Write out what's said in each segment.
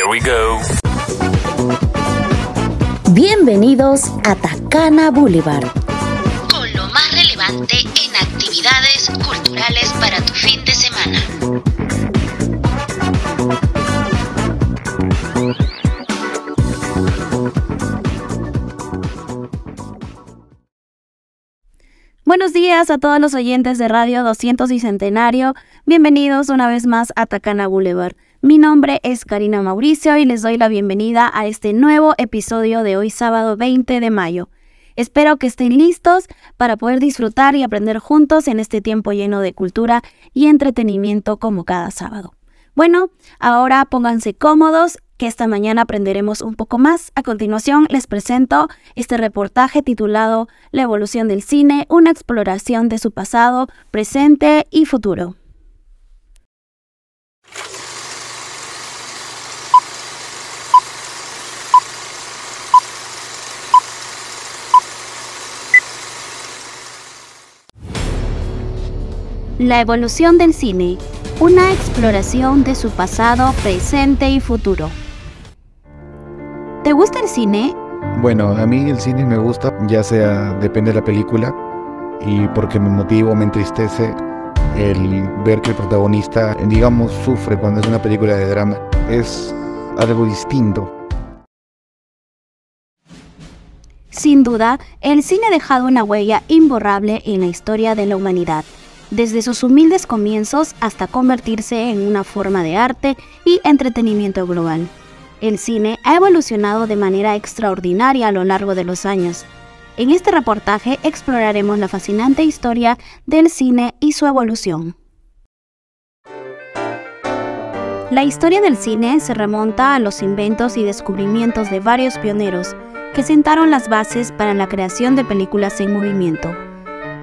Here we go. Bienvenidos a Tacana Boulevard. Con lo más relevante en actividades culturales para tu fin de semana. Buenos días a todos los oyentes de Radio 200 y Centenario. Bienvenidos una vez más a Tacana Boulevard. Mi nombre es Karina Mauricio y les doy la bienvenida a este nuevo episodio de hoy sábado 20 de mayo. Espero que estén listos para poder disfrutar y aprender juntos en este tiempo lleno de cultura y entretenimiento como cada sábado. Bueno, ahora pónganse cómodos que esta mañana aprenderemos un poco más. A continuación les presento este reportaje titulado La evolución del cine, una exploración de su pasado, presente y futuro. La evolución del cine, una exploración de su pasado, presente y futuro. ¿Te gusta el cine? Bueno, a mí el cine me gusta, ya sea depende de la película y porque me motiva o me entristece el ver que el protagonista, digamos, sufre cuando es una película de drama. Es algo distinto. Sin duda, el cine ha dejado una huella imborrable en la historia de la humanidad, desde sus humildes comienzos hasta convertirse en una forma de arte y entretenimiento global. El cine ha evolucionado de manera extraordinaria a lo largo de los años. En este reportaje exploraremos la fascinante historia del cine y su evolución. La historia del cine se remonta a los inventos y descubrimientos de varios pioneros que sentaron las bases para la creación de películas en movimiento.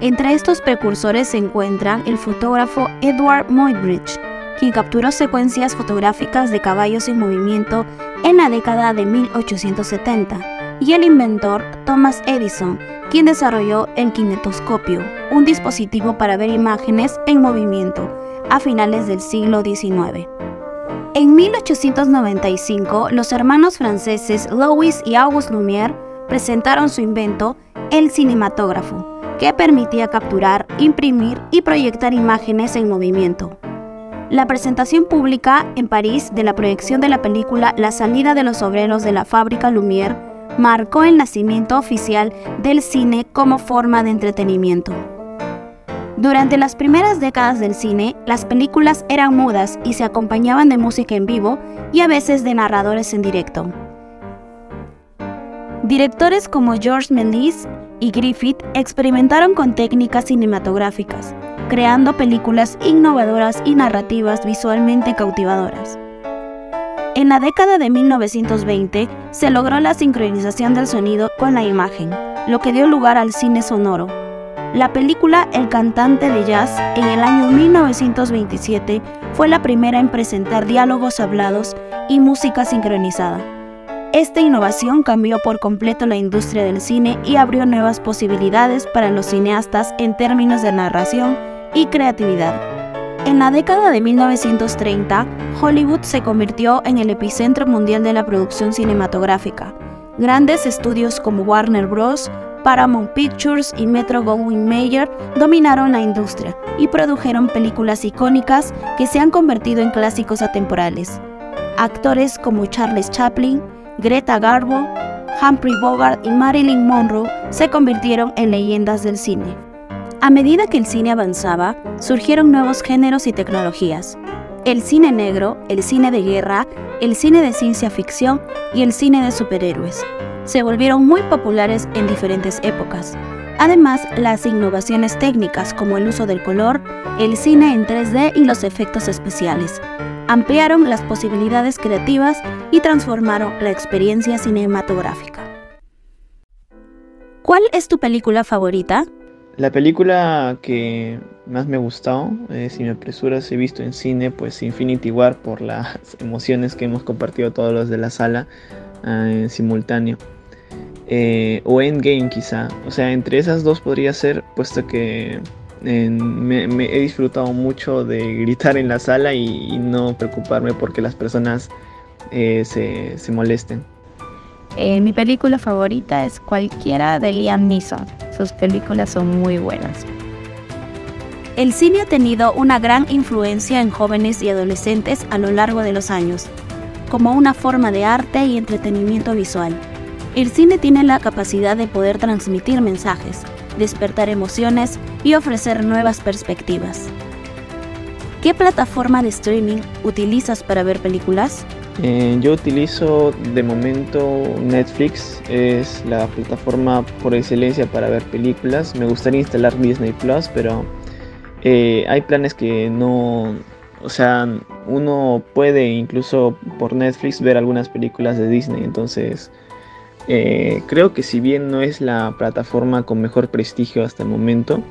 Entre estos precursores se encuentra el fotógrafo Edward Muybridge, quien capturó secuencias fotográficas de caballos en movimiento en la década de 1870, y el inventor Thomas Edison, quien desarrolló el kinetoscopio, un dispositivo para ver imágenes en movimiento, a finales del siglo XIX. En 1895, los hermanos franceses Louis y Auguste Lumière presentaron su invento, el cinematógrafo, que permitía capturar, imprimir y proyectar imágenes en movimiento. La presentación pública en París de la proyección de la película La salida de los obreros de la fábrica Lumière marcó el nacimiento oficial del cine como forma de entretenimiento. Durante las primeras décadas del cine, las películas eran mudas y se acompañaban de música en vivo y a veces de narradores en directo. Directores como George Méliès y Griffith experimentaron con técnicas cinematográficas, creando películas innovadoras y narrativas visualmente cautivadoras. En la década de 1920 se logró la sincronización del sonido con la imagen, lo que dio lugar al cine sonoro. La película El cantante de jazz en el año 1927 fue la primera en presentar diálogos hablados y música sincronizada. Esta innovación cambió por completo la industria del cine y abrió nuevas posibilidades para los cineastas en términos de narración y creatividad. En la década de 1930, Hollywood se convirtió en el epicentro mundial de la producción cinematográfica. Grandes estudios como Warner Bros., Paramount Pictures y Metro Goldwyn Mayer dominaron la industria y produjeron películas icónicas que se han convertido en clásicos atemporales. Actores como Charles Chaplin, Greta Garbo, Humphrey Bogart y Marilyn Monroe se convirtieron en leyendas del cine. A medida que el cine avanzaba, surgieron nuevos géneros y tecnologías. El cine negro, el cine de guerra, el cine de ciencia ficción y el cine de superhéroes se volvieron muy populares en diferentes épocas. Además, las innovaciones técnicas como el uso del color, el cine en 3D y los efectos especiales ampliaron las posibilidades creativas y transformaron la experiencia cinematográfica. ¿Cuál es tu película favorita? La película que más me gustó, eh, si me apresuras, he visto en cine, pues Infinity War por las emociones que hemos compartido todos los de la sala eh, en simultáneo. Eh, o Endgame quizá. O sea, entre esas dos podría ser, puesto que me, he disfrutado mucho de gritar en la sala y, no preocuparme porque las personas eh, se, se, molesten. Eh, mi película favorita es cualquiera de Liam Neeson. Sus películas son muy buenas. El cine ha tenido una gran influencia en jóvenes y adolescentes a lo largo de los años, como una forma de arte y entretenimiento visual. El cine tiene la capacidad de poder transmitir mensajes, despertar emociones y ofrecer nuevas perspectivas. ¿Qué plataforma de streaming utilizas para ver películas? Eh, yo utilizo de momento Netflix, es la plataforma por excelencia para ver películas. Me gustaría instalar Disney Plus, pero eh, hay planes que no, o sea, uno puede incluso por Netflix ver algunas películas de Disney, entonces eh, creo que si bien no es la plataforma con mejor prestigio hasta el momento,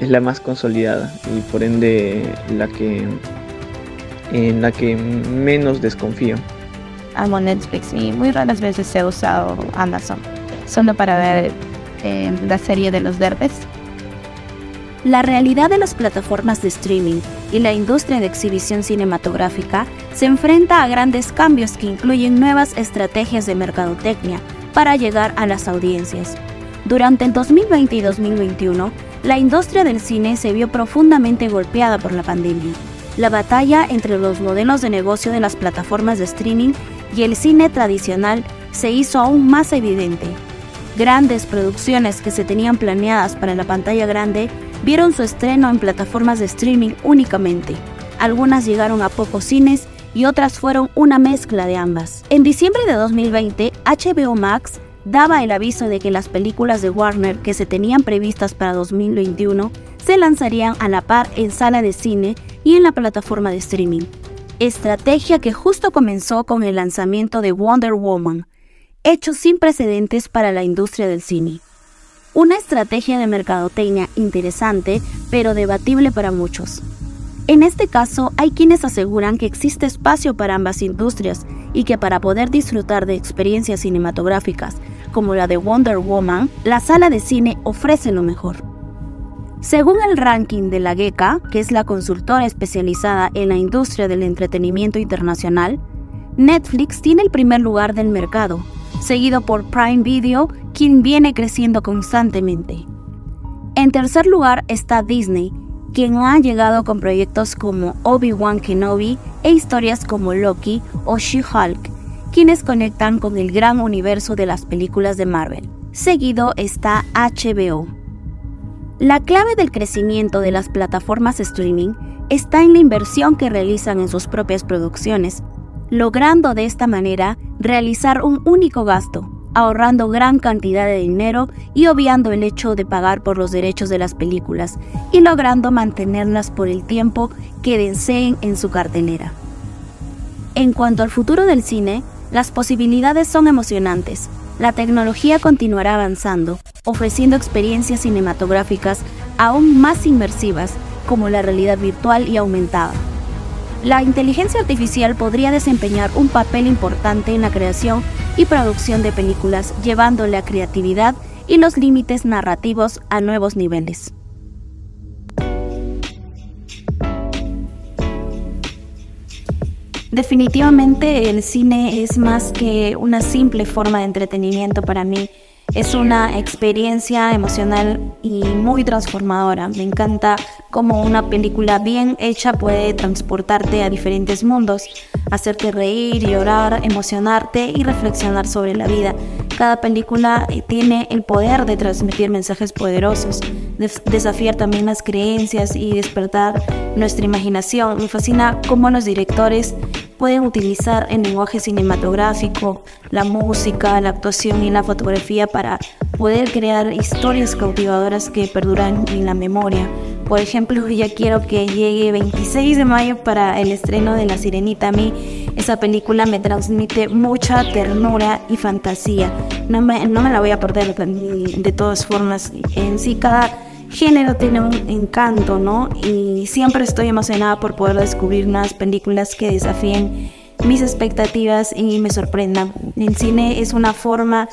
es la más consolidada y por ende la que en la que menos desconfío. Amo Netflix y muy raras veces he usado Amazon, solo para ver eh, la serie de los derbes. La realidad de las plataformas de streaming y la industria de exhibición cinematográfica se enfrenta a grandes cambios que incluyen nuevas estrategias de mercadotecnia para llegar a las audiencias. Durante el 2020 y 2021, la industria del cine se vio profundamente golpeada por la pandemia. La batalla entre los modelos de negocio de las plataformas de streaming y el cine tradicional se hizo aún más evidente. Grandes producciones que se tenían planeadas para la pantalla grande vieron su estreno en plataformas de streaming únicamente. Algunas llegaron a pocos cines y otras fueron una mezcla de ambas. En diciembre de 2020, HBO Max daba el aviso de que las películas de Warner que se tenían previstas para 2021 se lanzarían a la par en sala de cine y en la plataforma de streaming. Estrategia que justo comenzó con el lanzamiento de Wonder Woman, hecho sin precedentes para la industria del cine. Una estrategia de mercadotecnia interesante, pero debatible para muchos. En este caso, hay quienes aseguran que existe espacio para ambas industrias y que para poder disfrutar de experiencias cinematográficas como la de Wonder Woman, la sala de cine ofrece lo mejor. Según el ranking de la GECA, que es la consultora especializada en la industria del entretenimiento internacional, Netflix tiene el primer lugar del mercado, seguido por Prime Video, quien viene creciendo constantemente. En tercer lugar está Disney, quien ha llegado con proyectos como Obi-Wan Kenobi e historias como Loki o She-Hulk, quienes conectan con el gran universo de las películas de Marvel. Seguido está HBO. La clave del crecimiento de las plataformas streaming está en la inversión que realizan en sus propias producciones, logrando de esta manera realizar un único gasto, ahorrando gran cantidad de dinero y obviando el hecho de pagar por los derechos de las películas y logrando mantenerlas por el tiempo que deseen en su cartelera. En cuanto al futuro del cine, las posibilidades son emocionantes. La tecnología continuará avanzando, ofreciendo experiencias cinematográficas aún más inmersivas como la realidad virtual y aumentada. La inteligencia artificial podría desempeñar un papel importante en la creación y producción de películas, llevando la creatividad y los límites narrativos a nuevos niveles. Definitivamente el cine es más que una simple forma de entretenimiento para mí es una experiencia emocional y muy transformadora. Me encanta cómo una película bien hecha puede transportarte a diferentes mundos, hacerte reír, llorar, emocionarte y reflexionar sobre la vida. Cada película eh, tiene el poder de transmitir mensajes poderosos, desafiar también las creencias y despertar nuestra imaginación. Me fascina cómo los directores pueden utilizar el lenguaje cinematográfico, la música, la actuación y la fotografía para poder crear historias cautivadoras que perduran en la memoria. Por ejemplo, ya quiero que llegue 26 de mayo para el estreno de La Sirenita. A mí esa película me transmite mucha ternura y fantasía. No me, no me la voy a perder de todas formas. En sí, cada género tiene un encanto, ¿no? Y siempre estoy emocionada por poder descubrir unas películas que desafíen mis expectativas y me sorprendan. El cine es una forma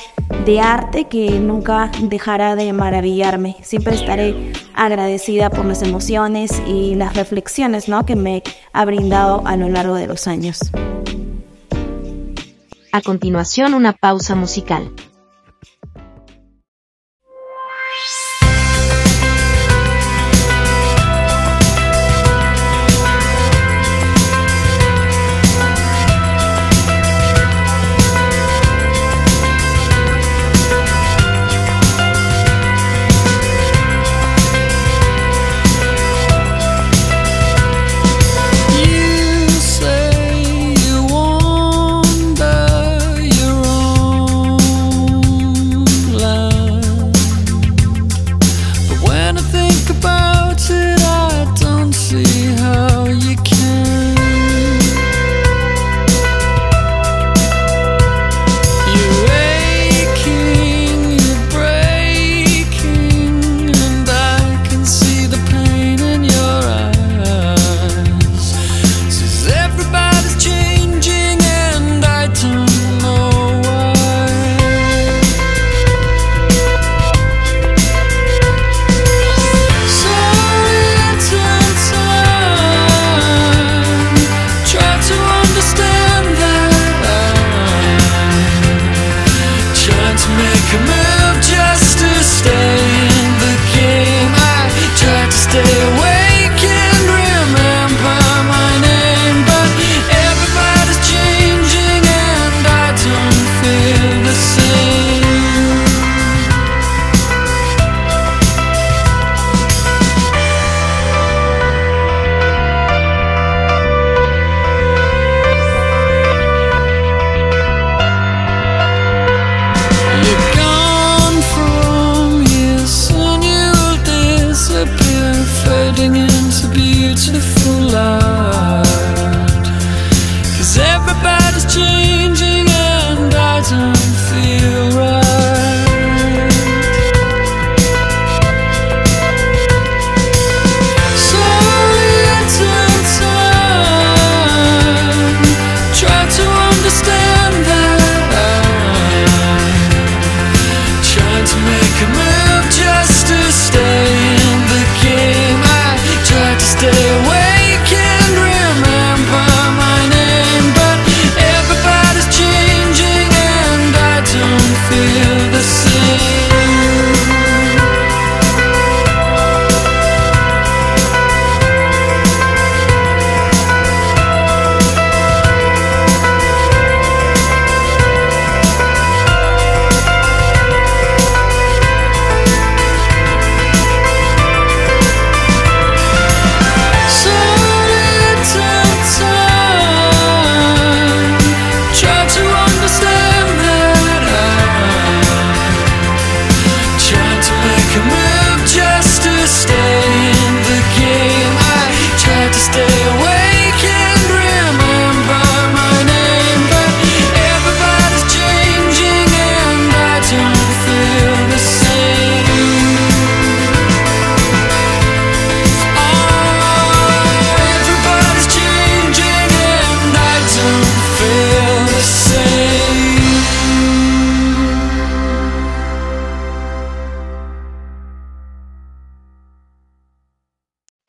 de arte que nunca dejará de maravillarme. Siempre estaré agradecida por las emociones y las reflexiones ¿no? que me ha brindado a lo largo de los años. A continuación una pausa musical.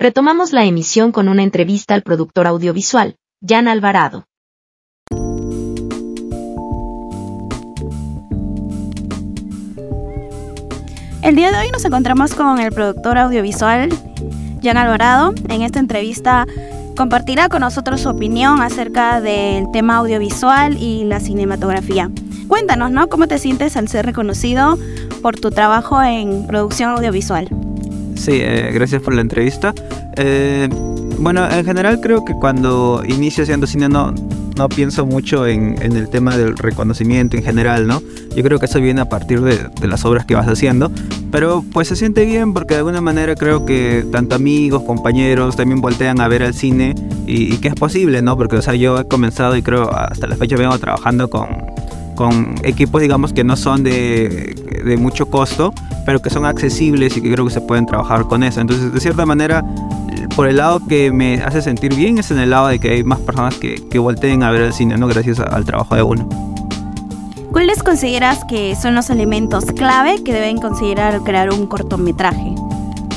Retomamos la emisión con una entrevista al productor audiovisual, Jan Alvarado. El día de hoy nos encontramos con el productor audiovisual, Jan Alvarado. En esta entrevista compartirá con nosotros su opinión acerca del tema audiovisual y la cinematografía. Cuéntanos, ¿no? ¿Cómo te sientes al ser reconocido por tu trabajo en producción audiovisual? Sí, eh, gracias por la entrevista. Eh, bueno, en general creo que cuando inicio haciendo cine no, no pienso mucho en, el tema del reconocimiento en general, ¿no? Yo creo que eso viene a partir de, las obras que vas haciendo, pero pues se siente bien porque de alguna manera creo que tanto amigos, compañeros también voltean a ver al cine y, que es posible, ¿no? Porque, o sea, yo he comenzado y creo hasta la fecha vengo trabajando con, con equipos, digamos, que no son de, de mucho costo, pero que son accesibles y que creo que se pueden trabajar con eso. Entonces, de cierta manera, por el lado que me hace sentir bien es en el lado de que hay más personas que, que volteen a ver el cine, ¿no? Gracias al trabajo de uno. ¿Cuáles consideras que son los elementos clave que deben considerar crear un cortometraje?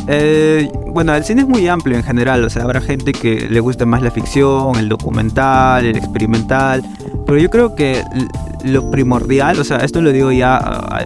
Eh, bueno, el cine es muy amplio en general, o sea, habrá gente que le guste más la ficción, el documental, el experimental, pero yo creo que lo primordial, o sea, esto lo digo ya ah,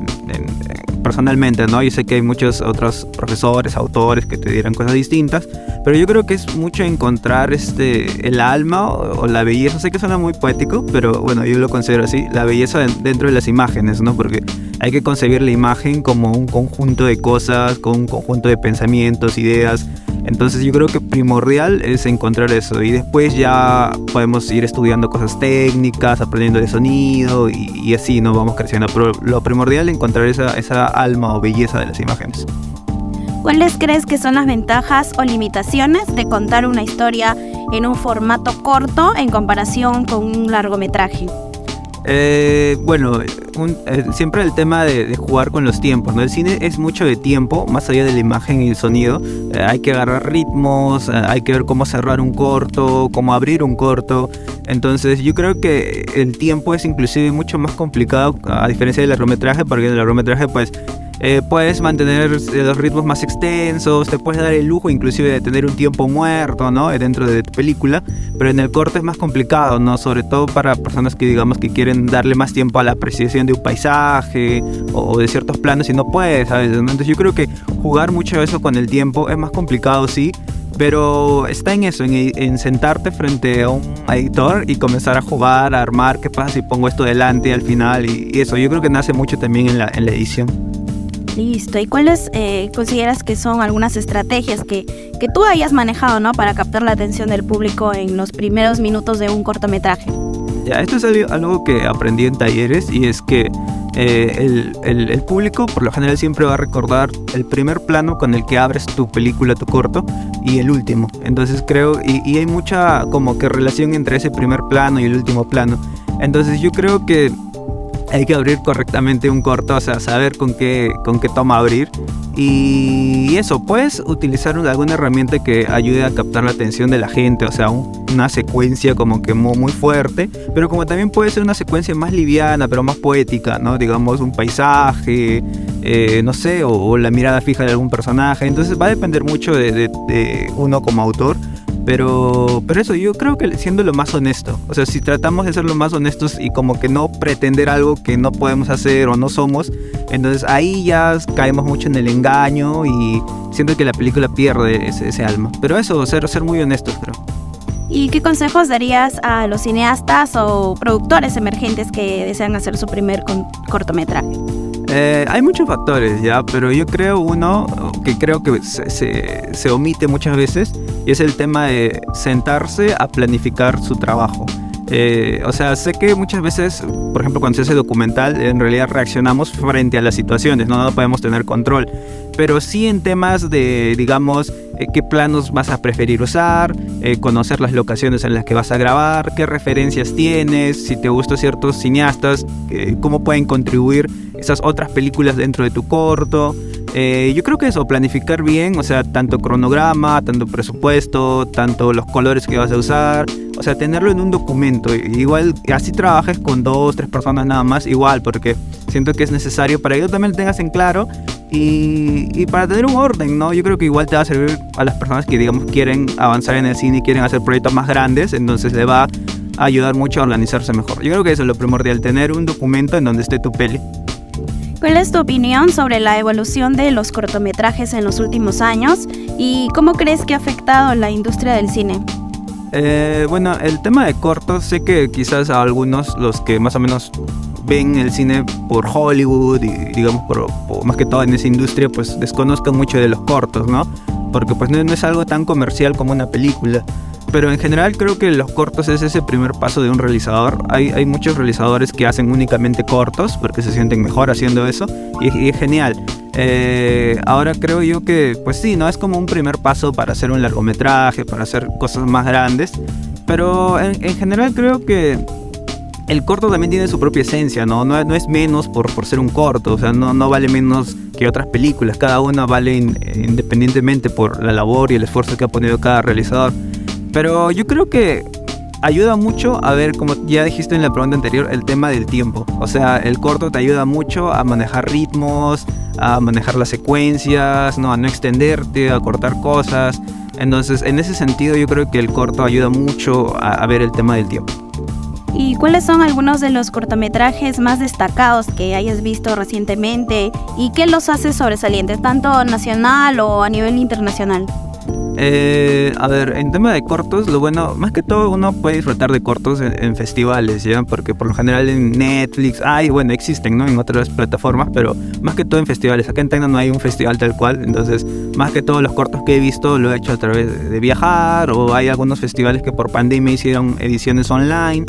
personalmente, ¿no? Yo sé que hay muchos otros profesores, autores que te dirán cosas distintas, pero yo creo que es mucho encontrar este, el alma o, la belleza. Sé que suena muy poético, pero bueno, yo lo considero así, la belleza dentro de las imágenes, ¿no? Porque hay que concebir la imagen como un conjunto de cosas, con un conjunto de pensamientos, ideas, entonces yo creo que primordial es encontrar eso y después ya podemos ir estudiando cosas técnicas, aprendiendo de sonido y, así no vamos creciendo. Pero lo primordial es encontrar esa, esa alma o belleza de las imágenes. ¿Cuáles crees que son las ventajas o limitaciones de contar una historia en un formato corto en comparación con un largometraje? Eh, bueno, eh, siempre el tema de, jugar con los tiempos, ¿no? El cine es mucho de tiempo, más allá de la imagen y el sonido. Eh, hay que agarrar ritmos, hay que ver cómo cerrar un corto, cómo abrir un corto. Entonces yo creo que el tiempo es inclusive mucho más complicado a diferencia del largometraje, porque en el largometraje pues eh, puedes mantener eh, los ritmos más extensos, te puedes dar el lujo inclusive de tener un tiempo muerto, ¿no? Dentro de tu película, pero en el corte es más complicado, ¿no? Sobre todo para personas que digamos que quieren darle más tiempo a la apreciación de un paisaje o, de ciertos planos y no puedes, ¿sabes? Entonces yo creo que jugar mucho eso con el tiempo es más complicado, sí, pero está en eso, en, sentarte frente a un editor y comenzar a jugar, a armar, qué pasa si pongo esto delante al final y, eso, yo creo que nace mucho también en la, en la edición. Listo. ¿Y cuáles eh, consideras que son algunas estrategias que, que tú hayas manejado ¿no? para captar la atención del público en los primeros minutos de un cortometraje? Ya, esto es algo que aprendí en talleres y es que eh, el, el, el, público por lo general siempre va a recordar el primer plano con el que abres tu película, tu corto, y el último. Entonces creo, y, y hay mucha como que relación entre ese primer plano y el último plano. Entonces yo creo que hay que abrir correctamente un corto, o sea, saber con qué, con qué toma abrir. Y eso, puedes utilizar alguna herramienta que ayude a captar la atención de la gente, o sea, una secuencia como que muy, fuerte, pero como también puede ser una secuencia más liviana, pero más poética, ¿no? Digamos, un paisaje, eh, no sé, o, la mirada fija de algún personaje. Entonces va a depender mucho de uno como autor pero, pero eso, yo creo que siendo lo más honesto, o sea, si tratamos de ser lo más honestos y como que no pretender algo que no podemos hacer o no somos, entonces ahí ya caemos mucho en el engaño y siento que la película pierde ese, alma. Pero eso, ser, ser muy honestos, creo. ¿Y qué consejos darías a los cineastas o productores emergentes que desean hacer su primer cortometraje? Eh, hay muchos factores, ya, pero yo creo uno que creo que se, se, omite muchas veces y es el tema de sentarse a planificar su trabajo. Eh, o sea, sé que muchas veces, por ejemplo, cuando se hace documental, en realidad reaccionamos frente a las situaciones, no, no podemos tener control. Pero sí en temas de, digamos, eh, qué planos vas a preferir usar, conocer las locaciones en las que vas a grabar, qué referencias tienes, si te gustan ciertos cineastas, cómo pueden contribuir esas otras películas dentro de tu corto. Eh, yo creo que eso, planificar bien, o sea, tanto cronograma, tanto presupuesto, tanto los colores que vas a usar, o sea, tenerlo en un documento. Igual, así trabajes con dos, tres personas nada más, igual, porque siento que es necesario para que tú también lo tengas en claro y, y, para tener un orden, ¿no? Yo creo que igual te va a servir a las personas que, digamos, quieren avanzar en el cine y quieren hacer proyectos más grandes, entonces le va a ayudar mucho a organizarse mejor. Yo creo que eso es lo primordial, tener un documento en donde esté tu peli. ¿Cuál es tu opinión sobre la evolución de los cortometrajes en los últimos años y cómo crees que ha afectado la industria del cine? Eh, bueno, el tema de cortos, sé que quizás a algunos, los que más o menos ven el cine por Hollywood y digamos por, más que todo en esa industria, pues desconozcan mucho de los cortos, ¿no? Porque pues no es algo tan comercial como una película. Pero en general creo que los cortos es ese primer paso de un realizador. Hay, hay muchos realizadores que hacen únicamente cortos porque se sienten mejor haciendo eso y, es genial. Eh, ahora creo yo que, pues sí, no es como un primer paso para hacer un largometraje, para hacer cosas más grandes. Pero en, general creo que el corto también tiene su propia esencia, ¿no? No, no es menos por, por ser un corto, o sea, no, no vale menos que otras películas. Cada una vale independientemente por la labor y el esfuerzo que ha ponido cada realizador. Pero yo creo que ayuda mucho a ver, como ya dijiste en la pregunta anterior, el tema del tiempo. O sea, el corto te ayuda mucho a manejar ritmos, a manejar las secuencias, ¿no? a no extenderte, a cortar cosas. Entonces, en ese sentido, yo creo que el corto ayuda mucho a, ver el tema del tiempo. ¿Y cuáles son algunos de los cortometrajes más destacados que hayas visto recientemente y qué los hace sobresalientes, tanto nacional o a nivel internacional? Eh, a ver, en tema de cortos, lo bueno, más que todo uno puede disfrutar de cortos en, festivales, ¿ya? Porque por lo general en Netflix, hay, bueno, existen, ¿no? En otras plataformas, pero más que todo en festivales. Acá en Tecno no hay un festival tal cual, entonces, más que todo los cortos que he visto lo he hecho a través de viajar o hay algunos festivales que por pandemia hicieron ediciones online.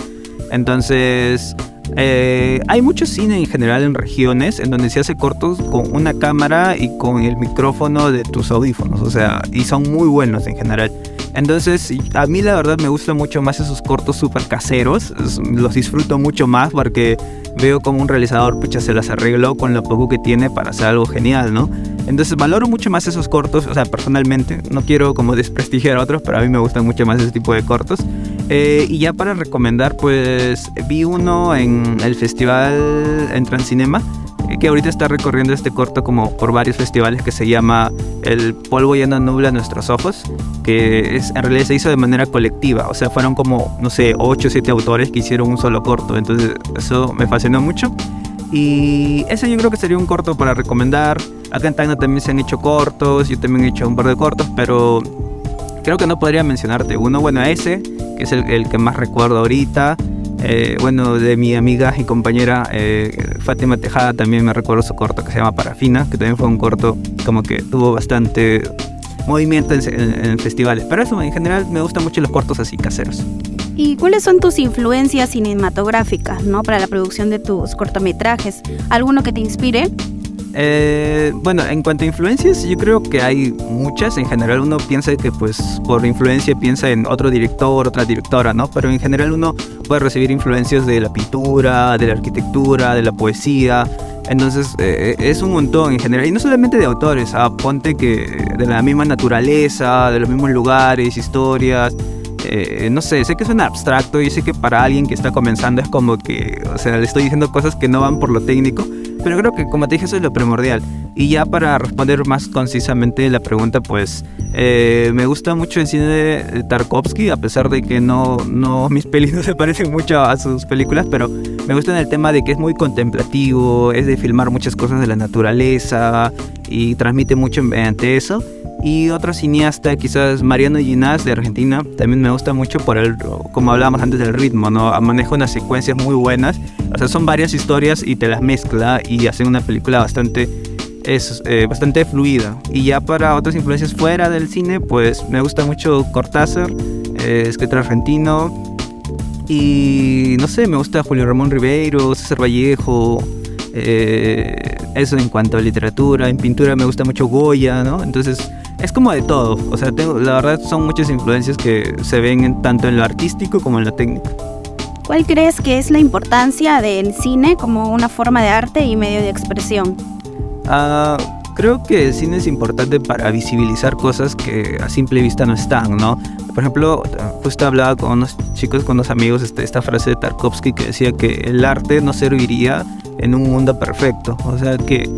Entonces, eh, hay mucho cine en general en regiones en donde se hace cortos con una cámara y con el micrófono de tus audífonos, o sea, y son muy buenos en general. Entonces, a mí la verdad me gustan mucho más esos cortos súper caseros, los disfruto mucho más porque veo como un realizador pucha se las arregló con lo poco que tiene para hacer algo genial, ¿no? Entonces valoro mucho más esos cortos, o sea, personalmente, no quiero como desprestigiar a otros, pero a mí me gustan mucho más ese tipo de cortos. Eh, y ya para recomendar, pues vi uno en el festival en Transcinema, que ahorita está recorriendo este corto como por varios festivales que se llama El polvo ya no nubla nuestros ojos, que es, en realidad se hizo de manera colectiva, o sea, fueron como, no sé, 8 o 7 autores que hicieron un solo corto, entonces eso me fascinó mucho. Y ese yo creo que sería un corto para recomendar. Acá en Taina también se han hecho cortos, yo también he hecho un par de cortos, pero creo que no podría mencionarte uno. Bueno, ese, que es el, que más recuerdo ahorita. Eh, bueno, de mi amiga y compañera eh, Fátima Tejada también me recuerdo su corto que se llama Parafina, que también fue un corto como que tuvo bastante movimiento en, festivales. Pero eso, en general, me gustan mucho los cortos así caseros. ¿Y cuáles son tus influencias cinematográficas ¿no? para la producción de tus cortometrajes? ¿Alguno que te inspire? Eh, bueno, en cuanto a influencias, yo creo que hay muchas. En general uno piensa que pues por influencia piensa en otro director, otra directora, ¿no? Pero en general uno puede recibir influencias de la pintura, de la arquitectura, de la poesía. Entonces eh, es un montón en general. Y no solamente de autores, ah, ponte que de la misma naturaleza, de los mismos lugares, historias. Eh, no sé, sé que suena abstracto y sé que para alguien que está comenzando es como que, o sea, le estoy diciendo cosas que no van por lo técnico, pero creo que como te dije eso es lo primordial. Y ya para responder más concisamente la pregunta, pues eh, me gusta mucho el cine de Tarkovsky, a pesar de que no, no mis pelis no se parecen mucho a sus películas, pero me gusta en el tema de que es muy contemplativo, es de filmar muchas cosas de la naturaleza y transmite mucho mediante eso. Y otro cineasta, quizás Mariano Ginás de Argentina, también me gusta mucho por el, como hablábamos antes del ritmo, ¿no? Maneja unas secuencias muy buenas. O sea, son varias historias y te las mezcla y hace una película bastante, es, eh, bastante fluida. Y ya para otras influencias fuera del cine, pues me gusta mucho Cortázar, eh, escritor argentino. Y no sé, me gusta Julio Ramón Ribeiro, César Vallejo. Eh, eso en cuanto a literatura. En pintura me gusta mucho Goya, ¿no? Entonces es como de todo. O sea, tengo, la verdad son muchas influencias que se ven tanto en lo artístico como en lo técnico. ¿Cuál crees que es la importancia del cine como una forma de arte y medio de expresión? Ah, creo que el cine es importante para visibilizar cosas que a simple vista no están, ¿no? Por ejemplo, justo hablaba con unos chicos, con unos amigos, este, esta frase de Tarkovsky que decía que el arte no serviría en un mundo perfecto. O sea, que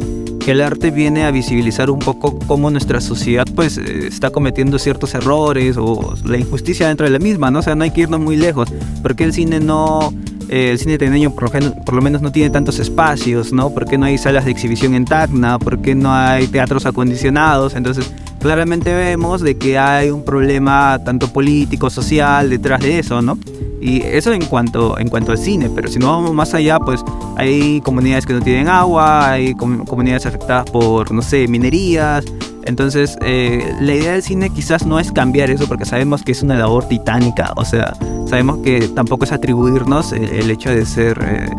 el arte viene a visibilizar un poco cómo nuestra sociedad pues está cometiendo ciertos errores o la injusticia dentro de la misma, ¿no? O sea, no hay que irnos muy lejos, porque el cine no... Eh, el cine por, lo menos no tiene tantos espacios, ¿no? ¿Por qué no hay salas de exhibición en Tacna? ¿Por qué no hay teatros acondicionados? Entonces, claramente vemos de que hay un problema tanto político, social detrás de eso, ¿no? Y eso en cuanto, en cuanto al cine, pero si no vamos más allá, pues hay comunidades que no tienen agua, hay comunidades afectadas por, no sé, minerías. Entonces, eh, la idea del cine quizás no es cambiar eso, porque sabemos que es una labor titánica, o sea, sabemos que tampoco es atribuirnos el, hecho de ser... Eh,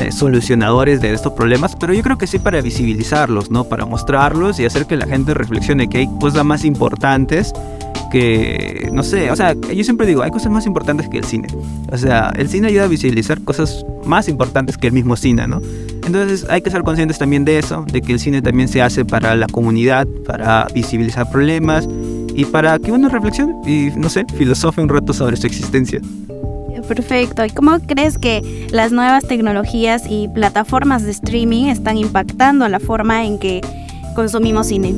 eh, solucionadores de estos problemas, pero yo creo que sí para visibilizarlos, ¿no? Para mostrarlos y hacer que la gente reflexione que hay cosas más importantes que, no sé, o sea, yo siempre digo, hay cosas más importantes que el cine. O sea, el cine ayuda a visibilizar cosas más importantes que el mismo cine, ¿no? Entonces hay que ser conscientes también de eso, de que el cine también se hace para la comunidad, para visibilizar problemas y para que uno reflexione y, no sé, filosofe un rato sobre su existencia. Perfecto. ¿Y cómo crees que las nuevas tecnologías y plataformas de streaming están impactando la forma en que consumimos cine?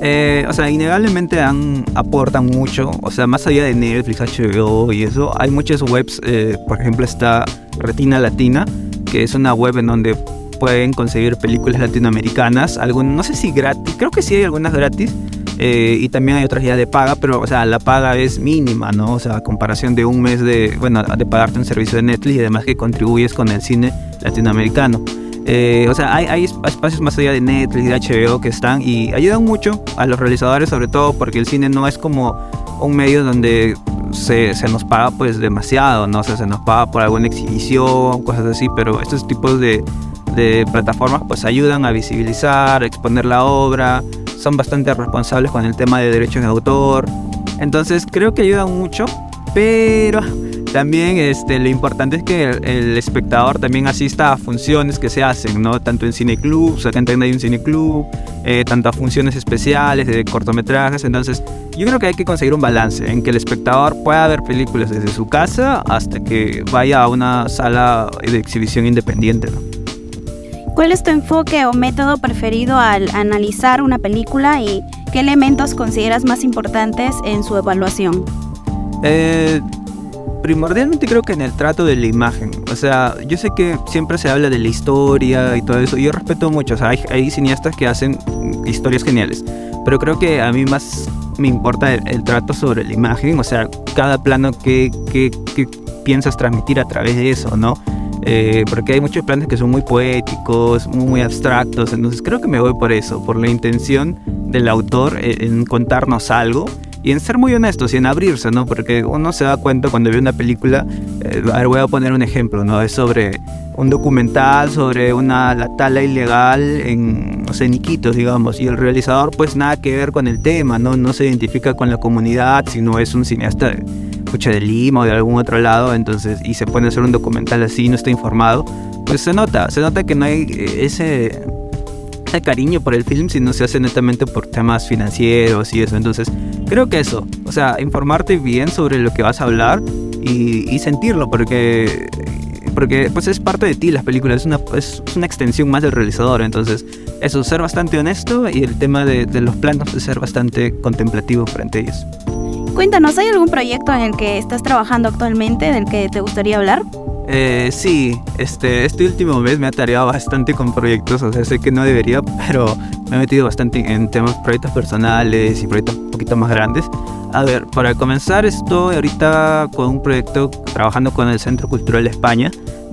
Eh, o sea, innegablemente han, aportan mucho. O sea, más allá de Netflix, HBO y eso, hay muchas webs. Eh, por ejemplo, está Retina Latina, que es una web en donde pueden conseguir películas latinoamericanas. Algún, no sé si gratis, creo que sí hay algunas gratis. Eh, y también hay otras ya de paga, pero o sea, la paga es mínima, ¿no? O sea, a comparación de un mes de, bueno, de pagarte un servicio de Netflix y además que contribuyes con el cine latinoamericano. Eh, o sea, hay, hay, espacios más allá de Netflix y de HBO que están y ayudan mucho a los realizadores, sobre todo porque el cine no es como un medio donde se, se, nos paga pues demasiado, ¿no? O se nos paga por alguna exhibición, cosas así, pero estos tipos de, de plataformas pues ayudan a visibilizar, exponer la obra, son bastante responsables con el tema de derechos de autor. Entonces creo que ayudan mucho, pero también este, lo importante es que el, espectador también asista a funciones que se hacen, ¿no? Tanto en cineclubs, acá en hay un cineclub, eh, tanto a funciones especiales de cortometrajes. Entonces, yo creo que hay que conseguir un balance en que el espectador pueda ver películas desde su casa hasta que vaya a una sala de exhibición independiente, ¿no? ¿Cuál es tu enfoque o método preferido al analizar una película y qué elementos consideras más importantes en su evaluación? Eh, primordialmente creo que en el trato de la imagen. O sea, yo sé que siempre se habla de la historia y todo eso. Yo respeto mucho. O sea, hay, cineastas que hacen historias geniales. Pero creo que a mí más me importa el, trato sobre la imagen. O sea, cada plano que, que, que piensas transmitir a través de eso, ¿no? Eh, porque hay muchos planes que son muy poéticos, muy, abstractos, entonces creo que me voy por eso, por la intención del autor en contarnos algo y en ser muy honestos y en abrirse, ¿no? Porque uno se da cuenta cuando ve una película, eh, a ver, voy a poner un ejemplo, ¿no? Es sobre un documental sobre una la tala ilegal en, no sé, digamos, y el realizador pues nada que ver con el tema, ¿no? No se identifica con la comunidad, sino es un cineasta escucha de Lima o de algún otro lado, entonces, y se pone a hacer un documental así, no está informado, pues se nota, se nota que no hay eh, ese, ese cariño por el film, sino se hace netamente por temas financieros y eso. Entonces, creo que eso, o sea, informarte bien sobre lo que vas a hablar y, sentirlo, porque porque pues es parte de ti las películas, es una, es una extensión más del realizador, entonces eso, ser bastante honesto y el tema de, de los planos ser bastante contemplativo frente a ellos. Cuéntanos, ¿hay algún proyecto en el que estás trabajando actualmente del que te gustaría hablar? Eh, sí, este, este último mes me ha tareado bastante con proyectos, o sea, sé que no debería, pero me he metido bastante en temas, proyectos personales y proyectos un poquito más grandes. A ver, para comenzar estoy ahorita con un proyecto trabajando con el Centro Cultural de España,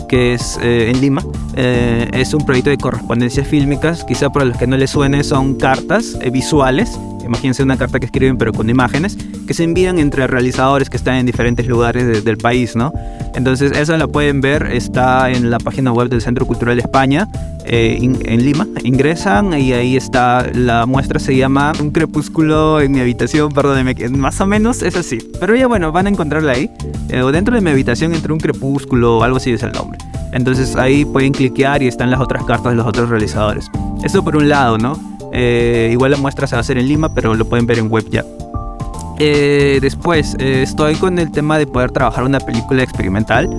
que es eh, en Lima. Eh, es un proyecto de correspondencias fílmicas, quizá para los que no les suene son cartas visuales imagínense una carta que escriben pero con imágenes, que se envían entre realizadores que están en diferentes lugares del país, ¿no? Entonces esa la pueden ver, está en la página web del Centro Cultural de España, eh, en Lima. Ingresan y ahí está, la muestra se llama Un crepúsculo en mi habitación, perdóneme, más o menos es así. Pero ya bueno, van a encontrarla ahí, eh, o dentro de mi habitación entre un crepúsculo, o algo así es el nombre. Entonces ahí pueden cliquear y están las otras cartas de los otros realizadores. Eso por un lado, ¿no? Eh, igual la muestra se va a hacer en Lima, pero lo pueden ver en web ya. Eh, después, eh, estoy con el tema de poder trabajar una película experimental.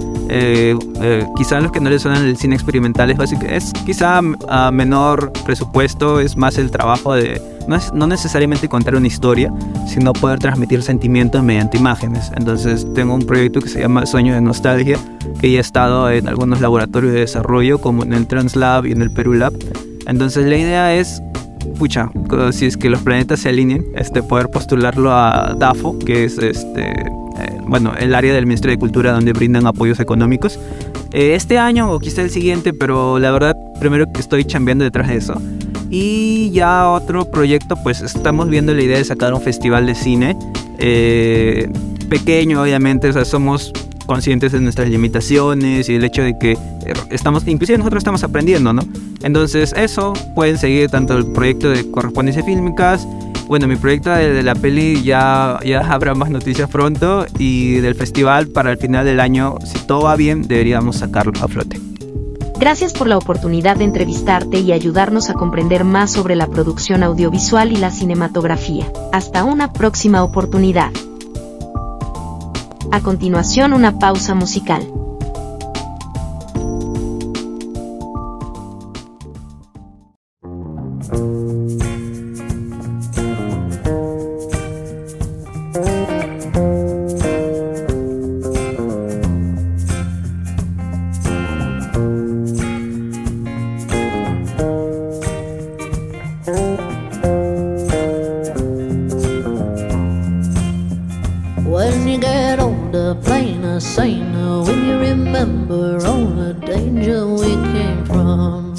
quizá los que no les suenan el cine experimental es, es quizá a menor presupuesto, es más el trabajo de no, es, no necesariamente contar una historia, sino poder transmitir sentimientos mediante imágenes. Entonces tengo un proyecto que se llama Sueño de Nostalgia, que ya he estado en algunos laboratorios de desarrollo, como en el Translab y en el Perú Lab. Entonces la idea es pucha, si es que los planetas se alineen, este, poder postularlo a DAFO, que es este, eh, bueno, el área del Ministerio de Cultura donde brindan apoyos económicos. Eh, este año o quizá el siguiente, pero la verdad, primero que estoy chambeando detrás de eso. Y ya otro proyecto, pues estamos viendo la idea de sacar un festival de cine. Eh, pequeño, obviamente, o sea, somos conscientes de nuestras limitaciones y el hecho de que estamos, inclusive nosotros estamos aprendiendo, ¿no? Entonces eso, pueden seguir tanto el proyecto de correspondencia fílmicas, bueno, mi proyecto de, la peli ya, ya habrá más noticias pronto y del festival para el final del año, si todo va bien, deberíamos sacarlo a flote. Gracias por la oportunidad de entrevistarte y ayudarnos a comprender más sobre la producción audiovisual y la cinematografía. Hasta una próxima oportunidad. A continuación una pausa musical. When you get older, plainer, saner, when you remember all the danger we came from.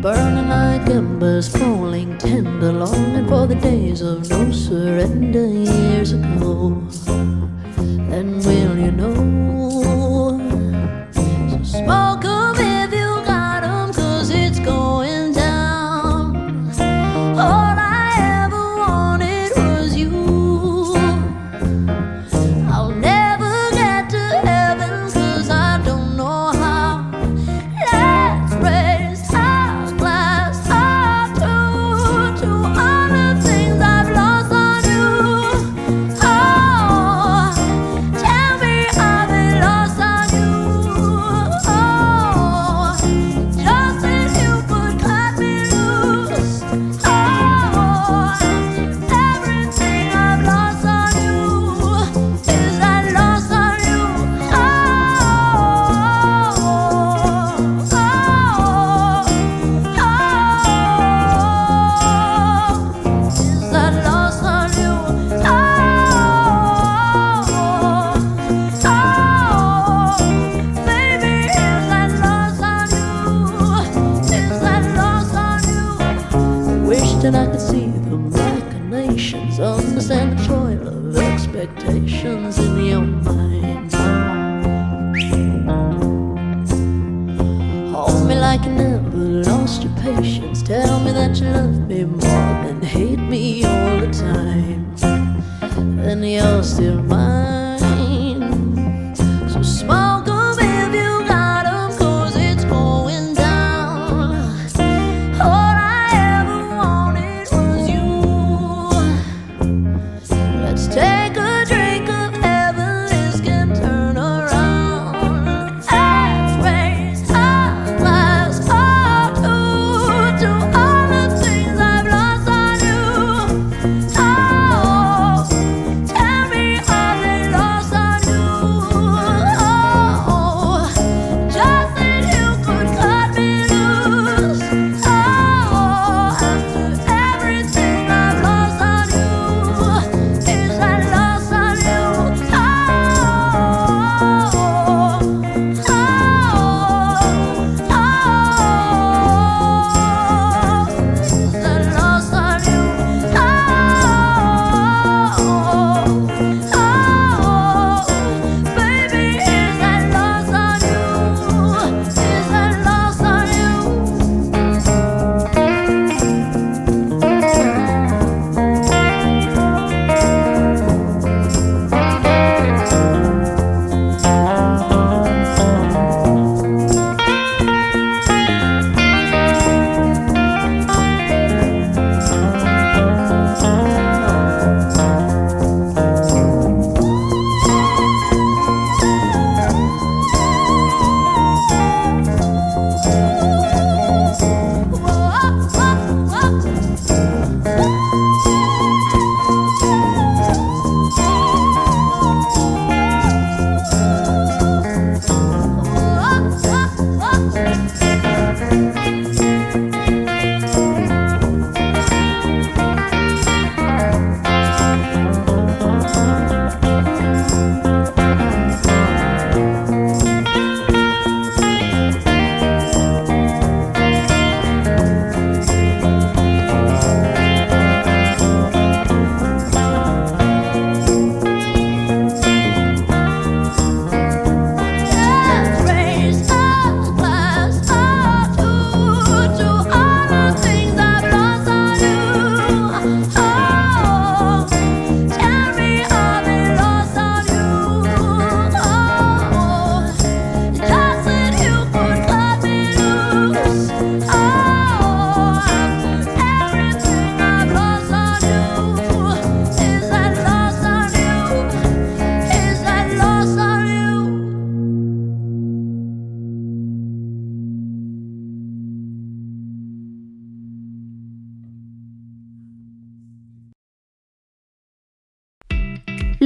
Burning like embers, falling tender, longing for the days of no surrender years ago. And will you know?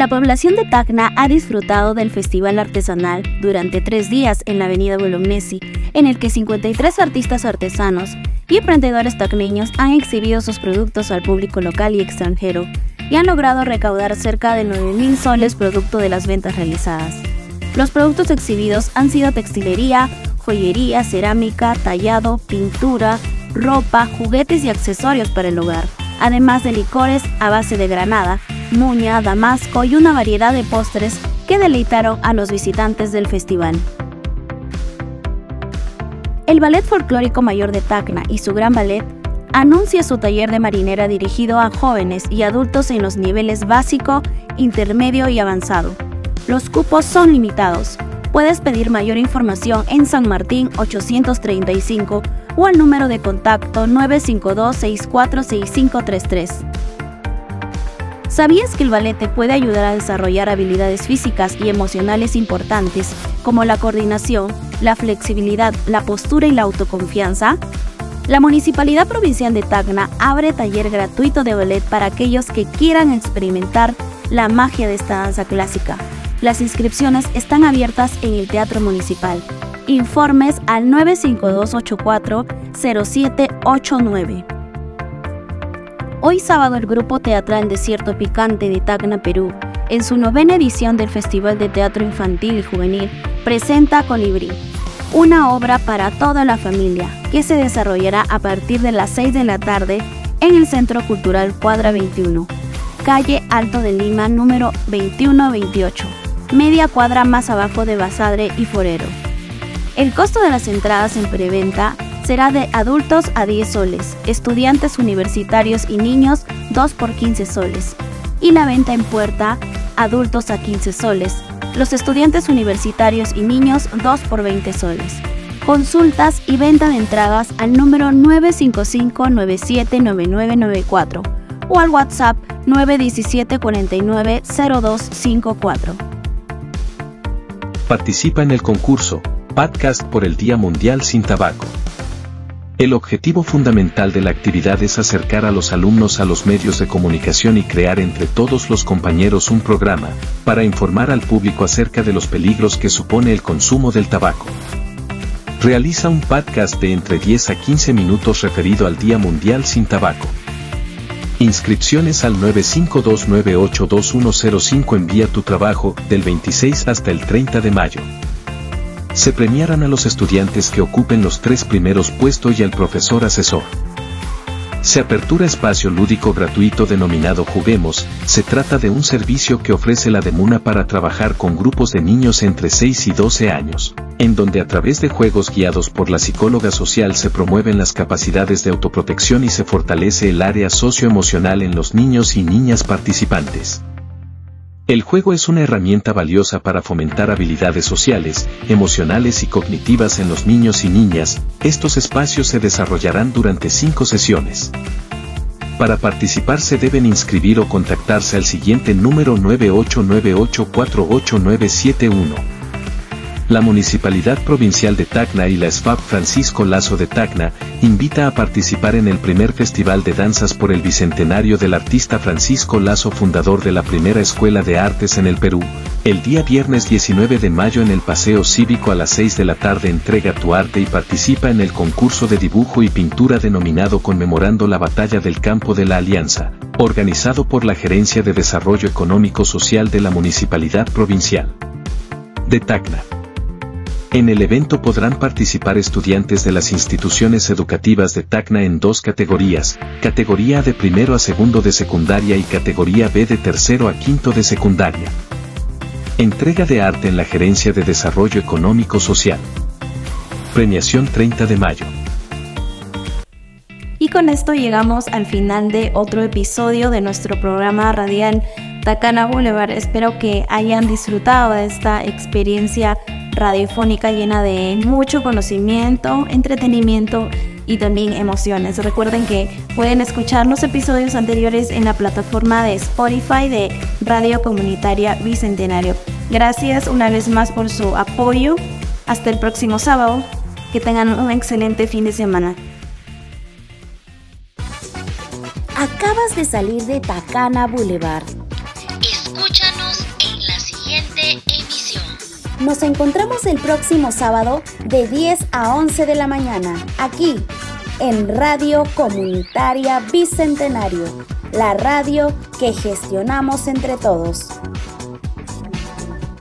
La población de Tacna ha disfrutado del festival artesanal durante tres días en la avenida Bolognesi, en el que 53 artistas artesanos y emprendedores tacneños han exhibido sus productos al público local y extranjero y han logrado recaudar cerca de 9.000 soles producto de las ventas realizadas. Los productos exhibidos han sido textilería, joyería, cerámica, tallado, pintura, ropa, juguetes y accesorios para el hogar, además de licores a base de granada, muña, damasco y una variedad de postres que deleitaron a los visitantes del festival. El Ballet Folclórico Mayor de Tacna y su Gran Ballet anuncia su taller de marinera dirigido a jóvenes y adultos en los niveles básico, intermedio y avanzado. Los cupos son limitados. Puedes pedir mayor información en San Martín 835 o al número de contacto 952-646533. ¿Sabías que el ballet te puede ayudar a desarrollar habilidades físicas y emocionales importantes como la coordinación, la flexibilidad, la postura y la autoconfianza? La Municipalidad Provincial de Tacna abre taller gratuito de ballet para aquellos que quieran experimentar la magia de esta danza clásica. Las inscripciones están abiertas en el Teatro Municipal. Informes al 95284-0789. Hoy sábado el grupo teatral Desierto Picante de Tacna, Perú, en su novena edición del Festival de Teatro Infantil y Juvenil, presenta Colibrí, una obra para toda la familia que se desarrollará a partir de las 6 de la tarde en el Centro Cultural Cuadra 21, calle Alto de Lima número 2128, media cuadra más abajo de Basadre y Forero. El costo de las entradas en preventa será de adultos a 10 soles, estudiantes universitarios y niños 2 por 15 soles, y la venta en puerta adultos a 15 soles, los estudiantes universitarios y niños 2 por 20 soles. Consultas y venta de entradas al número 955-979994 o al WhatsApp 917-490254. Participa en el concurso Podcast por el Día Mundial sin Tabaco. El objetivo fundamental de la actividad es acercar a los alumnos a los medios de comunicación y crear entre todos los compañeros un programa para informar al público acerca de los peligros que supone el consumo del tabaco. Realiza un podcast de entre 10 a 15 minutos referido al Día Mundial sin Tabaco. Inscripciones al 952982105 envía tu trabajo del 26 hasta el 30 de mayo. Se premiarán a los estudiantes que ocupen los tres primeros puestos y al profesor asesor. Se apertura espacio lúdico gratuito denominado Juguemos, se trata de un servicio que ofrece la Demuna para trabajar con grupos de niños entre 6 y 12 años, en donde a través de juegos guiados por la psicóloga social se promueven las capacidades de autoprotección y se fortalece el área socioemocional en los niños y niñas participantes. El juego es una herramienta valiosa para fomentar habilidades sociales, emocionales y cognitivas en los niños y niñas. Estos espacios se desarrollarán durante cinco sesiones. Para participar se deben inscribir o contactarse al siguiente número 989848971. La Municipalidad Provincial de Tacna y la SFAP Francisco Lazo de Tacna invita a participar en el primer Festival de Danzas por el Bicentenario del artista Francisco Lazo, fundador de la primera Escuela de Artes en el Perú. El día viernes 19 de mayo en el Paseo Cívico a las 6 de la tarde entrega tu arte y participa en el concurso de dibujo y pintura denominado Conmemorando la Batalla del Campo de la Alianza, organizado por la Gerencia de Desarrollo Económico Social de la Municipalidad Provincial de Tacna. En el evento podrán participar estudiantes de las instituciones educativas de Tacna en dos categorías, categoría A de primero a segundo de secundaria y categoría B de tercero a quinto de secundaria. Entrega de arte en la Gerencia de Desarrollo Económico Social. Premiación 30 de mayo. Y con esto llegamos al final de otro episodio de nuestro programa radial Tacana Boulevard. Espero que hayan disfrutado de esta experiencia radiofónica llena de mucho conocimiento, entretenimiento y también emociones. Recuerden que pueden escuchar los episodios anteriores en la plataforma de Spotify de Radio Comunitaria Bicentenario. Gracias una vez más por su apoyo. Hasta el próximo sábado. Que tengan un excelente fin de semana. Acabas de salir de Tacana Boulevard. Nos encontramos el próximo sábado de 10 a 11 de la mañana, aquí en Radio Comunitaria Bicentenario, la radio que gestionamos entre todos.